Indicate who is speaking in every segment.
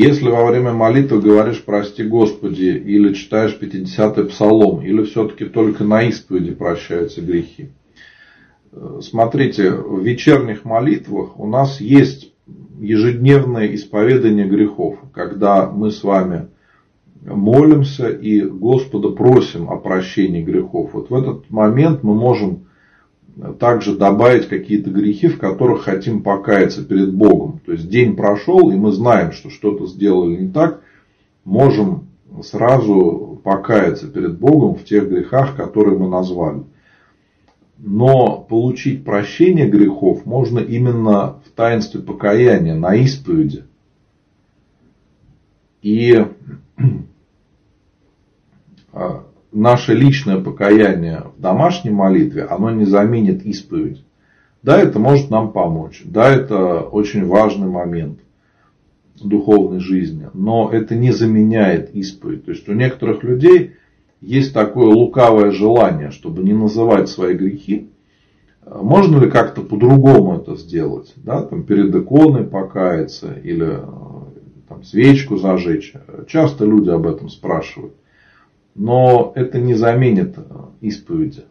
Speaker 1: Если во время молитвы говоришь «Прости Господи» или читаешь 50-й псалом, или все-таки только на исповеди прощаются грехи? Смотрите, в вечерних молитвах у нас есть ежедневное исповедание грехов, когда мы с вами молимся и Господа просим о прощении грехов. Вот в этот момент мы можем также добавить какие-то грехи, в которых хотим покаяться перед Богом. То есть день прошел, и мы знаем, что что-то сделали не так, можем сразу покаяться перед Богом в тех грехах, которые мы назвали. Но получить прощение грехов можно именно в таинстве покаяния, на исповеди. И а, наше личное покаяние в домашней молитве, оно не заменит исповедь. Да, это может нам помочь. Да, это очень важный момент духовной жизни. Но это не заменяет исповедь. То есть у некоторых людей есть такое лукавое желание, чтобы не называть свои грехи. Можно ли как-то по-другому это сделать? Да, там перед иконой покаяться или там, свечку зажечь. Часто люди об этом спрашивают. Но это не заменит исповеди,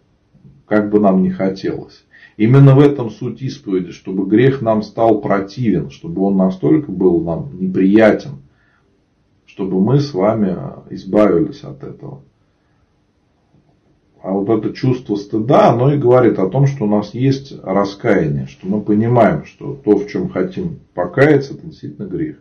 Speaker 1: как бы нам ни хотелось. Именно в этом суть исповеди, чтобы грех нам стал противен, чтобы он настолько был нам неприятен, чтобы мы с вами избавились от этого. А вот это чувство стыда, оно и говорит о том, что у нас есть раскаяние, что мы понимаем, что то, в чем хотим покаяться, это действительно грех.